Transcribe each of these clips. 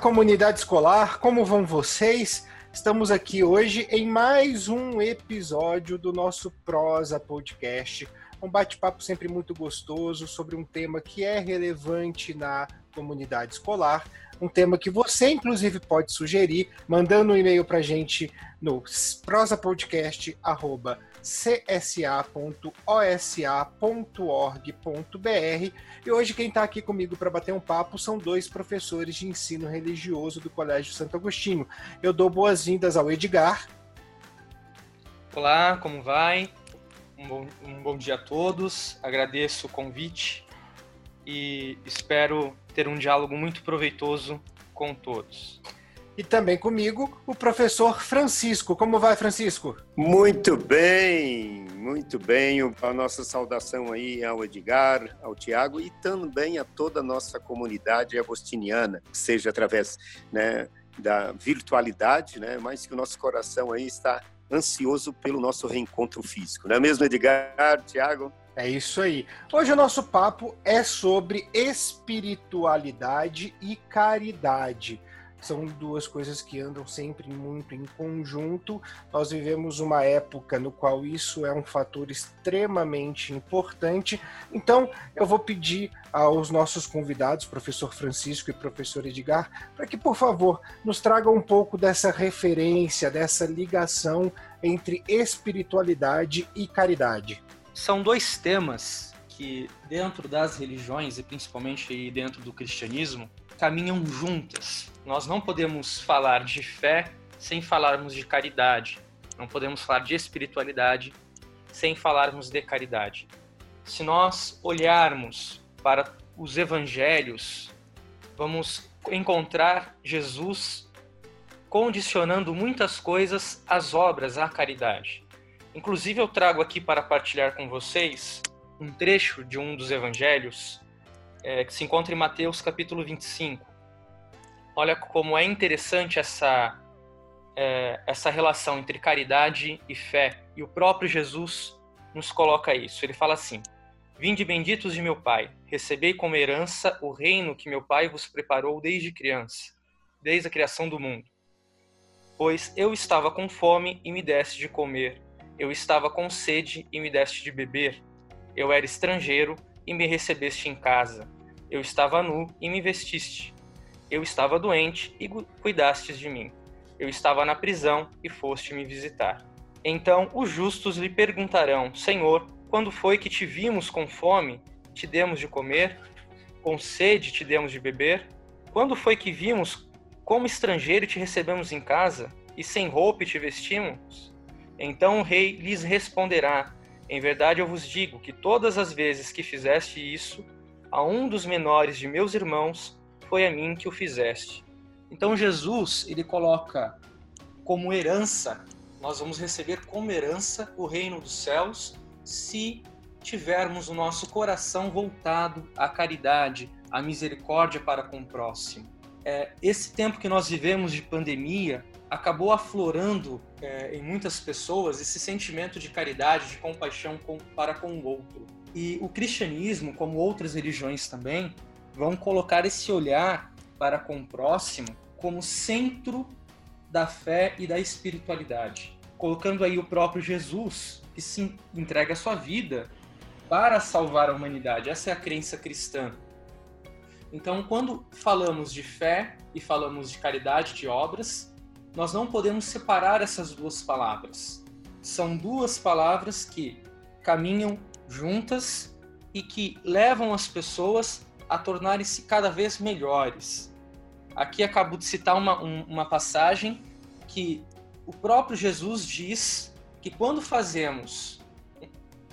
Comunidade escolar, como vão vocês? Estamos aqui hoje em mais um episódio do nosso Prosa Podcast, um bate-papo sempre muito gostoso sobre um tema que é relevante na comunidade escolar, um tema que você, inclusive, pode sugerir, mandando um e-mail para a gente no prosapodcast.csa.osa.org.br. E hoje quem está aqui comigo para bater um papo são dois professores de ensino religioso do Colégio Santo Agostinho. Eu dou boas-vindas ao Edgar. Olá, como vai? Um bom, um bom dia a todos. Agradeço o convite e espero ter um diálogo muito proveitoso com todos. E também comigo, o professor Francisco. Como vai, Francisco? Muito bem, muito bem. A nossa saudação aí ao Edgar, ao Tiago e também a toda a nossa comunidade agostiniana, seja através né, da virtualidade, né, mas que o nosso coração aí está ansioso pelo nosso reencontro físico. Não é mesmo, Edgar, Tiago? É isso aí. Hoje o nosso papo é sobre espiritualidade e caridade. São duas coisas que andam sempre muito em conjunto. Nós vivemos uma época no qual isso é um fator extremamente importante. Então, eu vou pedir aos nossos convidados, professor Francisco e professor Edgar, para que, por favor, nos tragam um pouco dessa referência, dessa ligação entre espiritualidade e caridade são dois temas que, dentro das religiões e principalmente dentro do cristianismo, caminham juntas. Nós não podemos falar de fé sem falarmos de caridade. Não podemos falar de espiritualidade sem falarmos de caridade. Se nós olharmos para os evangelhos, vamos encontrar Jesus condicionando muitas coisas às obras, à caridade. Inclusive, eu trago aqui para partilhar com vocês um trecho de um dos evangelhos é, que se encontra em Mateus capítulo 25. Olha como é interessante essa, é, essa relação entre caridade e fé. E o próprio Jesus nos coloca isso. Ele fala assim: Vinde benditos de meu Pai, recebei como herança o reino que meu Pai vos preparou desde criança, desde a criação do mundo. Pois eu estava com fome e me deste de comer eu estava com sede e me deste de beber. Eu era estrangeiro e me recebeste em casa. Eu estava nu e me vestiste. Eu estava doente e cuidastes de mim. Eu estava na prisão e foste me visitar. Então os justos lhe perguntarão: Senhor, quando foi que te vimos com fome, te demos de comer? Com sede te demos de beber? Quando foi que vimos como estrangeiro te recebemos em casa? E sem roupa te vestimos? Então o rei lhes responderá: Em verdade eu vos digo que todas as vezes que fizeste isso a um dos menores de meus irmãos, foi a mim que o fizeste. Então Jesus, ele coloca como herança, nós vamos receber como herança o reino dos céus se tivermos o nosso coração voltado à caridade, à misericórdia para com o próximo. É, esse tempo que nós vivemos de pandemia, acabou aflorando é, em muitas pessoas esse sentimento de caridade, de compaixão com, para com o outro. E o cristianismo, como outras religiões também, vão colocar esse olhar para com o próximo como centro da fé e da espiritualidade, colocando aí o próprio Jesus, que se entrega a sua vida para salvar a humanidade. Essa é a crença cristã. Então, quando falamos de fé e falamos de caridade, de obras, nós não podemos separar essas duas palavras. São duas palavras que caminham juntas e que levam as pessoas a tornarem-se cada vez melhores. Aqui acabo de citar uma, um, uma passagem que o próprio Jesus diz que quando fazemos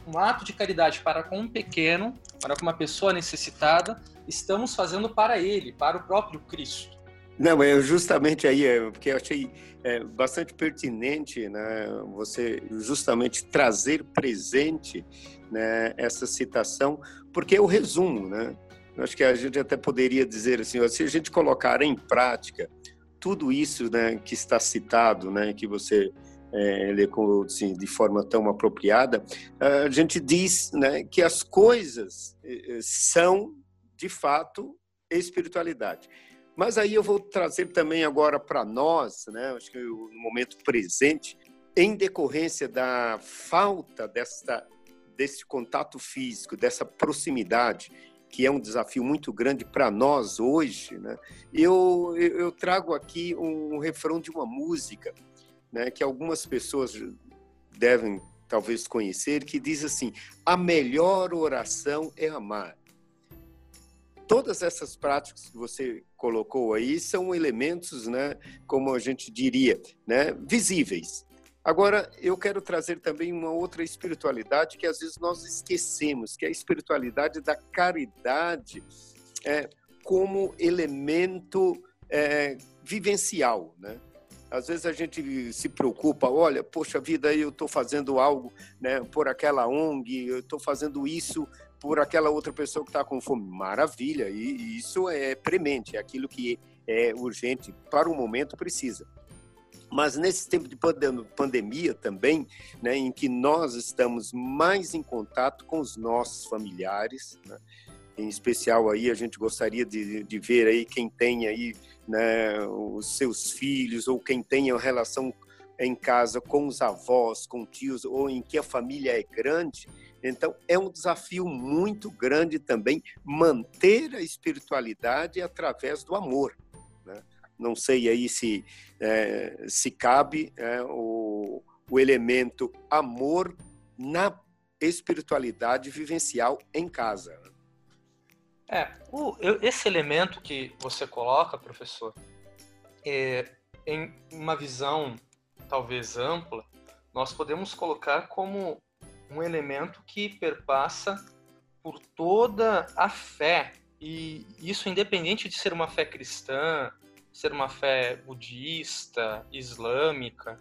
um ato de caridade para com um pequeno, para com uma pessoa necessitada, estamos fazendo para ele, para o próprio Cristo. Não, é justamente aí, é, porque eu achei é, bastante pertinente né, você justamente trazer presente né, essa citação, porque é o resumo, né? Eu acho que a gente até poderia dizer assim, se a gente colocar em prática tudo isso né, que está citado, né, que você é, lê com, assim, de forma tão apropriada, a gente diz né, que as coisas é, são, de fato, espiritualidade. Mas aí eu vou trazer também agora para nós, né? Acho que no momento presente, em decorrência da falta dessa, desse contato físico, dessa proximidade, que é um desafio muito grande para nós hoje, né? eu, eu trago aqui um refrão de uma música né, que algumas pessoas devem talvez conhecer, que diz assim: a melhor oração é amar. Todas essas práticas que você colocou aí são elementos, né, como a gente diria, né, visíveis. Agora, eu quero trazer também uma outra espiritualidade que às vezes nós esquecemos, que é a espiritualidade da caridade é, como elemento é, vivencial, né? Às vezes a gente se preocupa, olha, poxa vida, eu estou fazendo algo né, por aquela ONG, eu estou fazendo isso por aquela outra pessoa que está com fome. Maravilha, e isso é premente, é aquilo que é urgente para o momento precisa. Mas nesse tempo de pandemia também, né, em que nós estamos mais em contato com os nossos familiares, né, em especial aí a gente gostaria de, de ver aí quem tem aí né, os seus filhos ou quem tem a relação em casa com os avós, com tios ou em que a família é grande. Então é um desafio muito grande também manter a espiritualidade através do amor. Né? Não sei aí se é, se cabe é, o, o elemento amor na espiritualidade vivencial em casa. É, o, esse elemento que você coloca, professor, é, em uma visão talvez ampla, nós podemos colocar como um elemento que perpassa por toda a fé, e isso independente de ser uma fé cristã, ser uma fé budista, islâmica.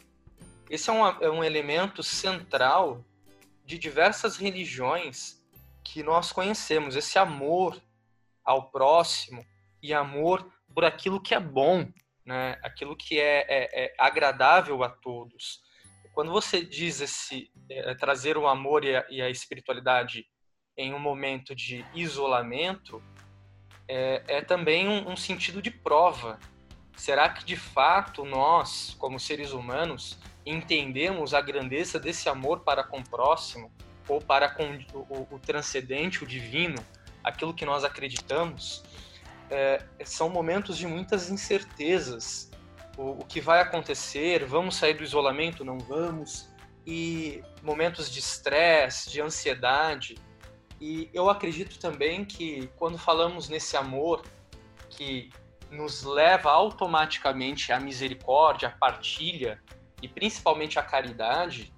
Esse é um, é um elemento central de diversas religiões que nós conhecemos, esse amor ao próximo e amor por aquilo que é bom, né? aquilo que é, é, é agradável a todos. Quando você diz esse é, trazer o amor e a, e a, espiritualidade em um momento de isolamento, é, é também um, um sentido de prova. Será que de fato nós, como seres humanos, entendemos a grandeza desse amor para com o próximo ou para com o, o transcendente, o divino? aquilo que nós acreditamos, é, são momentos de muitas incertezas. O, o, que vai acontecer? Vamos sair do isolamento? Não vamos? E momentos de estresse, de ansiedade. E eu acredito também que quando falamos nesse amor que nos leva automaticamente à misericórdia, à partilha e principalmente à caridade,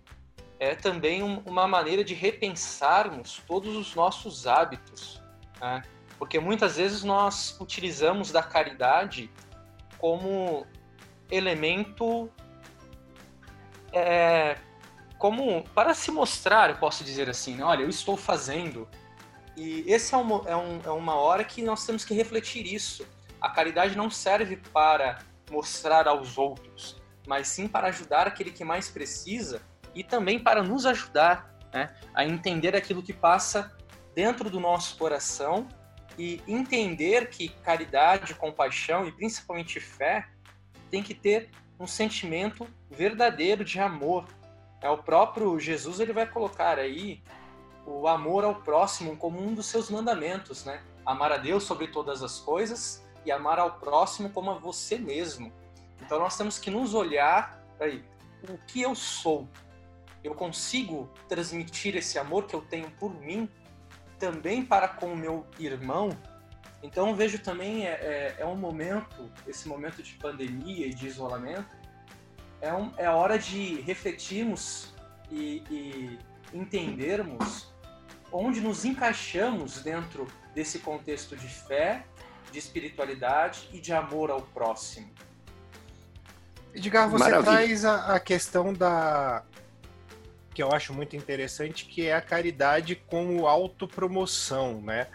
é também um, uma maneira de repensarmos todos os nossos hábitos, né? Porque muitas vezes nós utilizamos da caridade como elemento é, como para se mostrar, eu posso dizer assim, né? olha, eu estou fazendo. E esse é, uma, é, um, é uma hora que nós temos que refletir isso. A caridade não serve para mostrar aos outros, mas sim para ajudar aquele que mais precisa e também para nos ajudar né, a entender aquilo que passa dentro do nosso coração e entender que caridade, compaixão e principalmente fé tem que ter um sentimento verdadeiro de amor. É o próprio Jesus ele vai colocar aí o amor ao próximo como um dos seus mandamentos, né? Amar a Deus sobre todas as coisas e amar ao próximo como a você mesmo. Então nós temos que nos olhar aí, o que eu sou. Eu consigo transmitir esse amor que eu tenho por mim também para com o meu irmão. Então vejo também é, é, é, um momento, esse momento de pandemia e de isolamento, é, um, é a hora de refletirmos e, e entendermos onde nos encaixamos dentro desse contexto de fé, de espiritualidade e de amor ao próximo. Edgar, você Maravilha. traz a, a, questão da, que eu acho muito interessante, que é a caridade como autopromoção, né?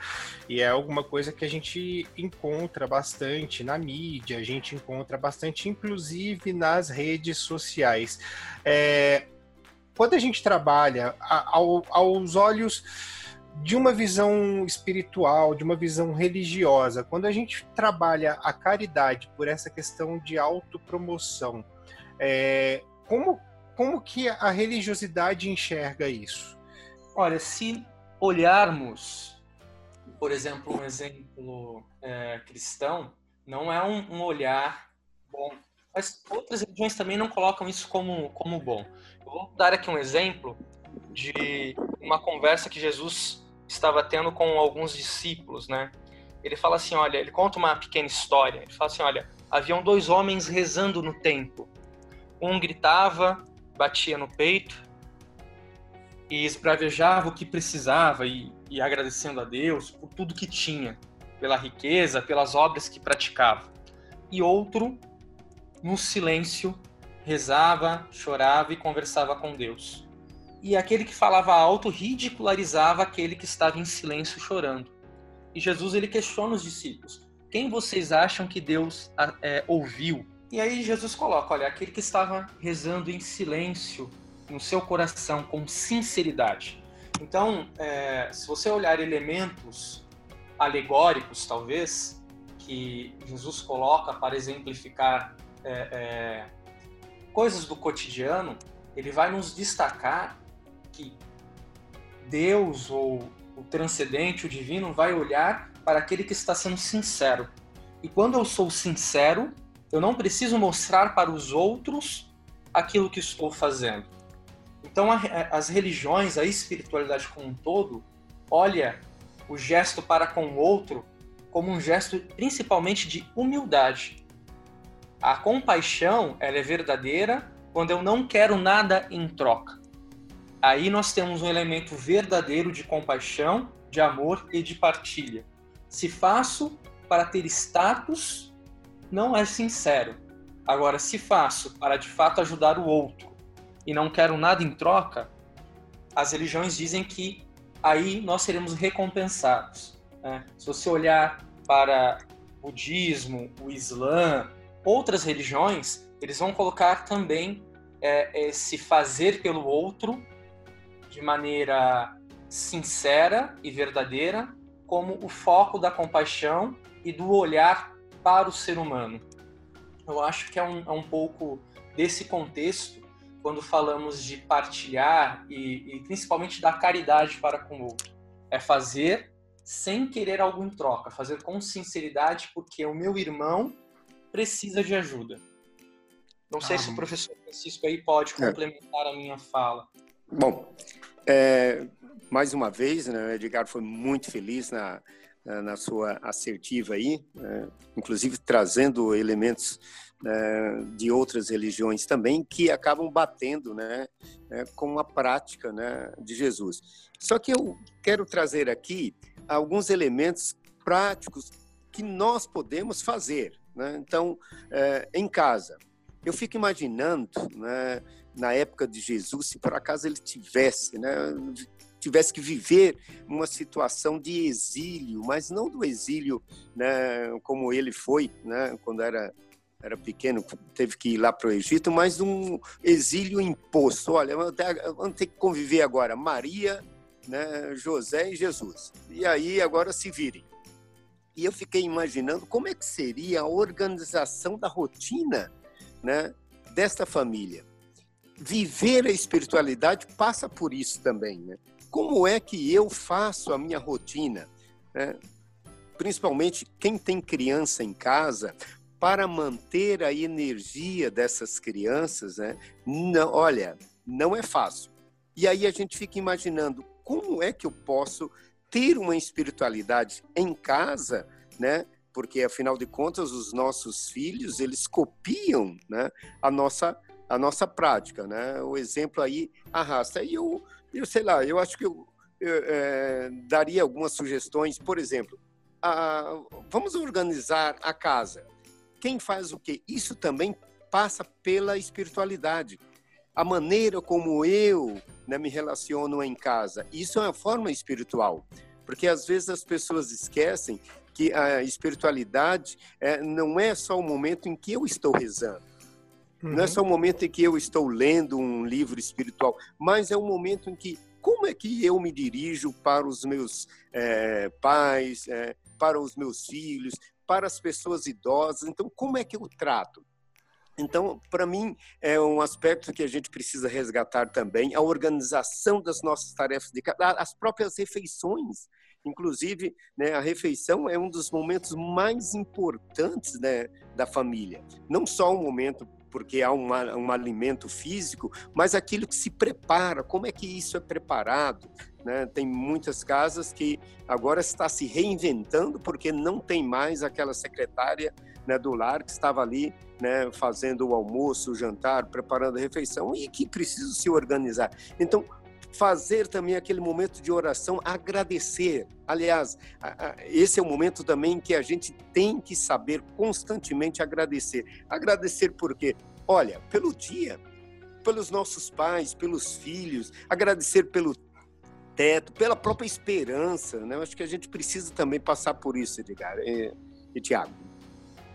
E é alguma coisa que a gente encontra bastante na mídia, a gente encontra bastante, inclusive nas redes sociais. É, quando a gente trabalha ao, aos olhos de uma visão espiritual, de uma visão religiosa, quando a gente trabalha a caridade por essa questão de autopromoção, é, como, como que a religiosidade enxerga isso? Olha, se olharmos, por exemplo, um exemplo é, cristão, não é um, um, olhar bom. Mas outras religiões também não colocam isso como, como bom. Eu vou dar aqui um exemplo de uma conversa que Jesus estava tendo com alguns discípulos, né? Ele fala assim, olha, ele conta uma pequena história. Ele fala assim, olha, haviam dois homens rezando no templo. Um gritava, batia no peito e esbravejava o que precisava e, e agradecendo a Deus por tudo que tinha, pela riqueza, pelas obras que praticava. E outro, no silêncio, rezava, chorava e conversava com Deus e aquele que falava alto ridicularizava aquele que estava em silêncio chorando. E Jesus ele questiona os discípulos: quem vocês acham que Deus é, ouviu? E aí Jesus coloca: olha, aquele que estava rezando em silêncio no seu coração com sinceridade. Então, é, se você olhar elementos alegóricos, talvez, que Jesus coloca para exemplificar é, é coisas do cotidiano, ele vai nos destacar que Deus ou o transcendente, o divino, vai olhar para aquele que está sendo sincero. E quando eu sou sincero, eu não preciso mostrar para os outros aquilo que estou fazendo. Então, as religiões, a espiritualidade como um todo, olha o gesto para com o outro como um gesto principalmente de humildade. A compaixão, ela é verdadeira quando eu não quero nada em troca aí nós temos um elemento verdadeiro de compaixão, de amor e de partilha. Se faço para ter status, não é sincero. Agora, se faço para de fato ajudar o outro e não quero nada em troca, as religiões dizem que aí nós seremos recompensados. Né? Se você olhar para o budismo, o islã, outras religiões, eles vão colocar também é, esse fazer pelo outro de maneira sincera e verdadeira como o foco da compaixão e do olhar para o ser humano. Eu acho que é um, é um pouco desse contexto quando falamos de partilhar e, e principalmente da caridade para com o outro. É fazer sem querer algo em troca, fazer com sinceridade porque o meu irmão precisa de ajuda. Não sei ah, se o professor Francisco aí pode é. complementar é. a minha fala. Bom, é, mais uma vez, né, o Edgar foi muito feliz na, na sua assertiva aí, né, inclusive trazendo elementos né, de outras religiões também que acabam batendo né, né, com a prática né, de Jesus. Só que eu quero trazer aqui alguns elementos práticos que nós podemos fazer. Né? Então, em casa, eu fico imaginando, né, na época de Jesus, se por acaso ele tivesse, né, tivesse que viver uma situação de exílio, mas não do exílio, né, como ele foi, né, quando era era pequeno, teve que ir lá para o Egito, mas um exílio imposto. Olha, vamos ter que conviver agora Maria, né, José e Jesus. E aí agora se virem. E eu fiquei imaginando como é que seria a organização da rotina né, desta família viver a espiritualidade passa por isso também. Né? Como é que eu faço a minha rotina? Né? Principalmente quem tem criança em casa, para manter a energia dessas crianças, né? não, olha, não é fácil. E aí a gente fica imaginando como é que eu posso ter uma espiritualidade em casa, né? Porque afinal de contas os nossos filhos eles copiam, né? A nossa a nossa prática, né? O exemplo aí arrasta. E eu, eu sei lá, eu acho que eu, eu é, daria algumas sugestões, por exemplo, a, vamos organizar a casa. Quem faz o quê? Isso também passa pela espiritualidade. A maneira como eu né, me relaciono em casa, isso é uma forma espiritual. Porque às vezes as pessoas esquecem que a espiritualidade é, não é só o momento em que eu estou rezando Uhum. Não é só o momento em que eu estou lendo um livro espiritual, mas é o momento em que como é que eu me dirijo para os meus é, pais, é, para os meus filhos, para as pessoas idosas. Então, como é que eu trato? Então, para mim, é um aspecto que a gente precisa resgatar também, a organização das nossas tarefas de casa, as próprias refeições. Inclusive, né, a refeição é um dos momentos mais importantes né, da família. Não só um momento porque há um, um alimento físico, mas aquilo que se prepara, como é que isso é preparado? Né? Tem muitas casas que agora está se reinventando porque não tem mais aquela secretária né, do lar que estava ali né, fazendo o almoço, o jantar, preparando a refeição e que precisa se organizar. Então, fazer também aquele momento de oração, agradecer. Aliás, esse é o momento também que a gente tem que saber constantemente agradecer. Agradecer por quê? Olha, pelo dia, pelos nossos pais, pelos filhos, agradecer pelo teto, pela própria esperança. Né? Eu acho que a gente precisa também passar por isso, Edgar e, e Tiago.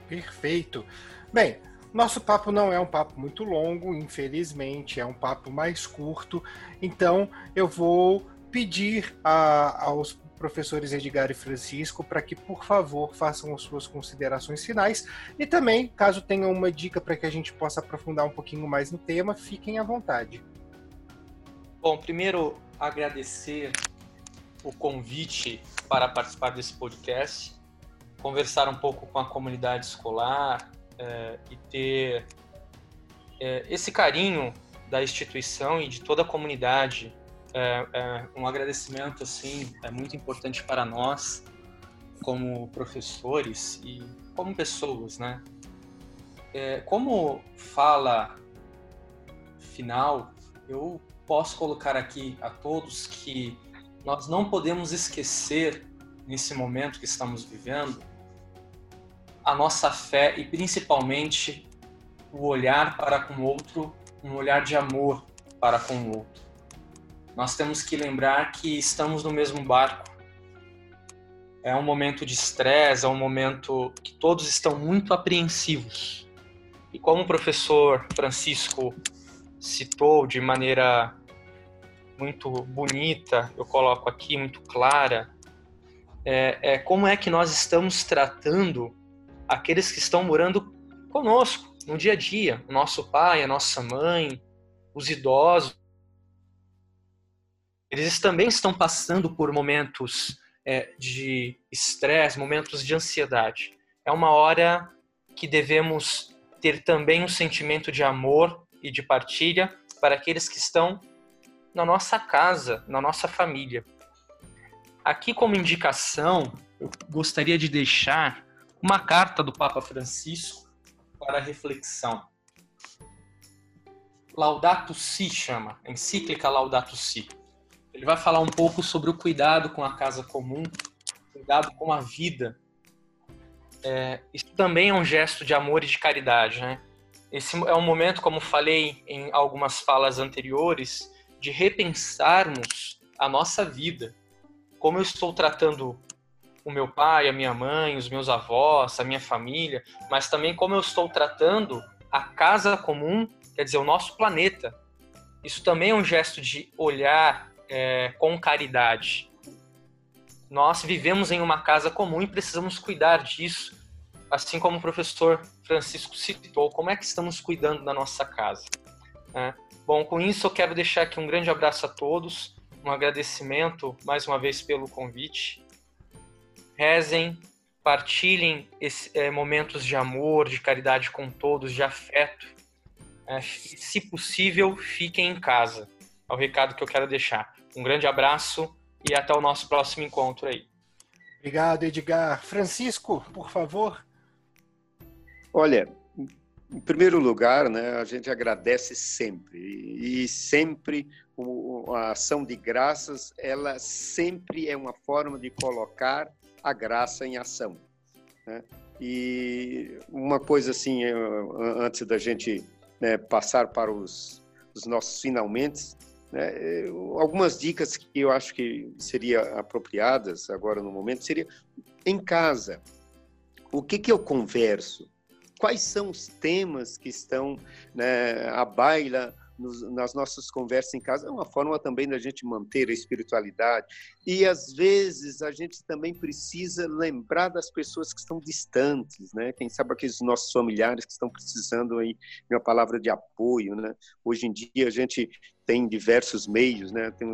Perfeito. Bem, nosso papo não é um papo muito longo, infelizmente, é um papo mais curto. Então, eu vou pedir a, aos professores Edgar e Francisco para que, por favor, façam as suas considerações finais. E também, caso tenham uma dica para que a gente possa aprofundar um pouquinho mais no tema, fiquem à vontade. Bom, primeiro agradecer o convite para participar desse podcast, conversar um pouco com a comunidade escolar, é, e ter é, esse carinho da instituição e de toda a comunidade. É, é, um agradecimento assim é muito importante para nós como professores e como pessoas, né? É, como fala final, eu posso colocar aqui a todos que nós não podemos esquecer nesse momento que estamos vivendo a nossa fé e principalmente o olhar para com o outro, um olhar de amor para com o outro. Nós temos que lembrar que estamos no mesmo barco. É um momento de estresse, é um momento que todos estão muito apreensivos. E como o professor Francisco citou de maneira muito bonita, eu coloco aqui, muito clara, é, é como é que nós estamos tratando aqueles que estão morando conosco no dia a dia, o nosso pai, a nossa mãe, os idosos. Eles também estão passando por momentos é, de estresse, momentos de ansiedade. É uma hora que devemos ter também um sentimento de amor e de partilha para aqueles que estão na nossa casa, na nossa família. Aqui, como indicação, eu gostaria de deixar uma carta do Papa Francisco para reflexão. Laudato Si chama, encíclica Laudato Si. Ele vai falar um pouco sobre o cuidado com a casa comum, cuidado com a vida. É, isso também é um gesto de amor e de caridade, né? Esse é um momento, como falei em algumas falas anteriores, de repensarmos a nossa vida. Como eu estou tratando o meu pai, a minha mãe, os meus avós, a minha família, mas também como eu estou tratando a casa comum, quer dizer, o nosso planeta. Isso também é um gesto de olhar é, com caridade. Nós vivemos em uma casa comum e precisamos cuidar disso, assim como o professor Francisco citou, como é que estamos cuidando da nossa casa. Né? Bom, com isso eu quero deixar aqui um grande abraço a todos, um agradecimento mais uma vez pelo convite rezem, partilhem esse, é, momentos de amor, de caridade com todos, de afeto. É, se possível, fiquem em casa. É o recado que eu quero deixar. Um grande abraço e até o nosso próximo encontro aí. Obrigado, Edgar. Francisco, por favor. Olha, em primeiro lugar, né, a gente agradece sempre e sempre a ação de graças, ela sempre é uma forma de colocar a graça em ação. Né? E uma coisa assim, antes da gente né, passar para os, os nossos finalmente, né, algumas dicas que eu acho que seriam apropriadas agora no momento seria em casa. O que, que eu converso? Quais são os temas que estão né, à baila nos, nas nossas conversas em casa, é uma forma também da gente manter a espiritualidade. E às vezes a gente também precisa lembrar das pessoas que estão distantes, né? Quem sabe aqueles nossos familiares que estão precisando aí de uma palavra de apoio, né? Hoje em dia a gente tem diversos meios, né? Tem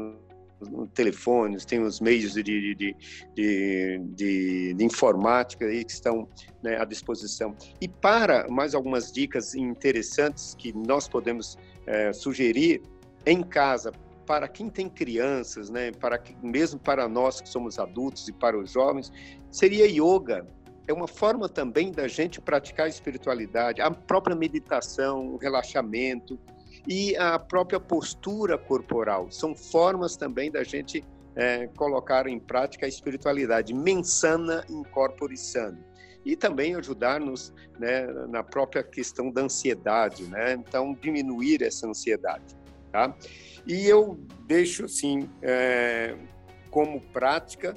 telefones, tem os meios de, de, de, de, de informática aí que estão né, à disposição. E para mais algumas dicas interessantes que nós podemos é, sugerir em casa para quem tem crianças, né, para mesmo para nós que somos adultos e para os jovens, seria yoga. É uma forma também da gente praticar a espiritualidade, a própria meditação, o relaxamento, e a própria postura corporal. São formas também da gente é, colocar em prática a espiritualidade. Mensana in corpore sano. E também ajudar-nos né, na própria questão da ansiedade, né? Então, diminuir essa ansiedade, tá? E eu deixo, assim, é, como prática,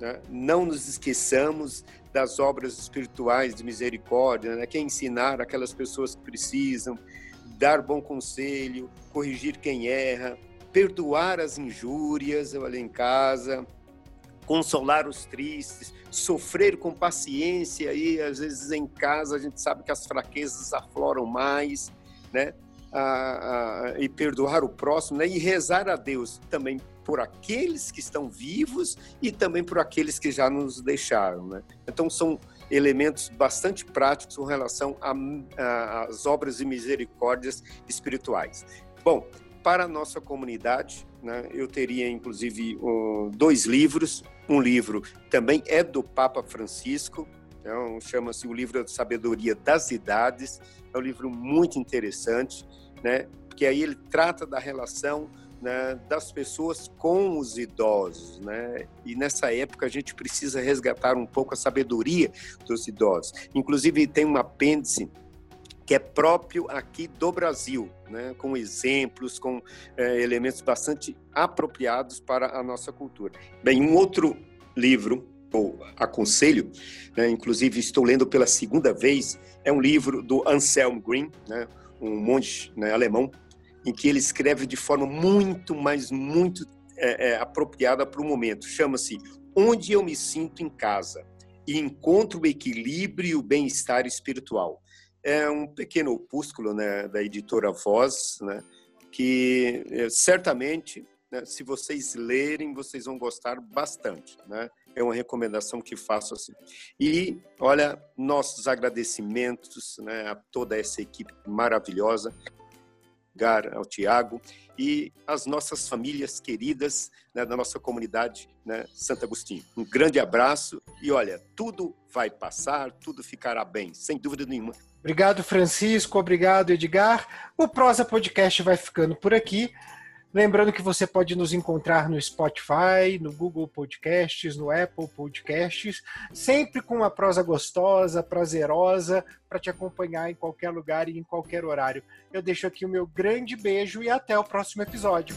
né, não nos esqueçamos das obras espirituais de misericórdia, né, que é ensinar aquelas pessoas que precisam, dar bom conselho, corrigir quem erra, perdoar as injúrias, olha em casa, consolar os tristes, sofrer com paciência e às vezes em casa a gente sabe que as fraquezas afloram mais, né? E perdoar o próximo, né? E rezar a Deus também por aqueles que estão vivos e também por aqueles que já nos deixaram, né? Então são elementos bastante práticos com relação às obras de misericórdias espirituais. Bom, para a nossa comunidade, né, eu teria inclusive dois livros. Um livro também é do Papa Francisco, então chama-se o livro da Sabedoria das Idades. É um livro muito interessante, né, porque aí ele trata da relação né, das pessoas com os idosos, né? E nessa época a gente precisa resgatar um pouco a sabedoria dos idosos. Inclusive tem um apêndice que é próprio aqui do Brasil, né, com exemplos, com é, elementos bastante apropriados para a nossa cultura. Bem, um outro livro ou aconselho, né, inclusive estou lendo pela segunda vez, é um livro do Anselm Green, né, um monge né, alemão em que ele escreve de forma muito, mas muito é, é, apropriada para o momento. Chama-se Onde Eu Me Sinto em Casa e Encontro o Equilíbrio e o Bem-Estar Espiritual. É um pequeno opúsculo né, da editora Voz, né, que é, certamente, né, se vocês lerem, vocês vão gostar bastante. Né? É uma recomendação que faço assim. E, olha, nossos agradecimentos né, a toda essa equipe maravilhosa Edgar, ao Tiago e as nossas famílias queridas né, da nossa comunidade né, Santo Agostinho. Um grande abraço e olha, tudo vai passar, tudo ficará bem, sem dúvida nenhuma. Obrigado, Francisco. Obrigado, Edgar. O Prosa Podcast vai ficando por aqui. Lembrando que você pode nos encontrar no Spotify, no Google Podcasts, no Apple Podcasts, sempre com uma prosa gostosa, prazerosa, para te acompanhar em qualquer lugar e em qualquer horário. Eu deixo aqui o meu grande beijo e até o próximo episódio.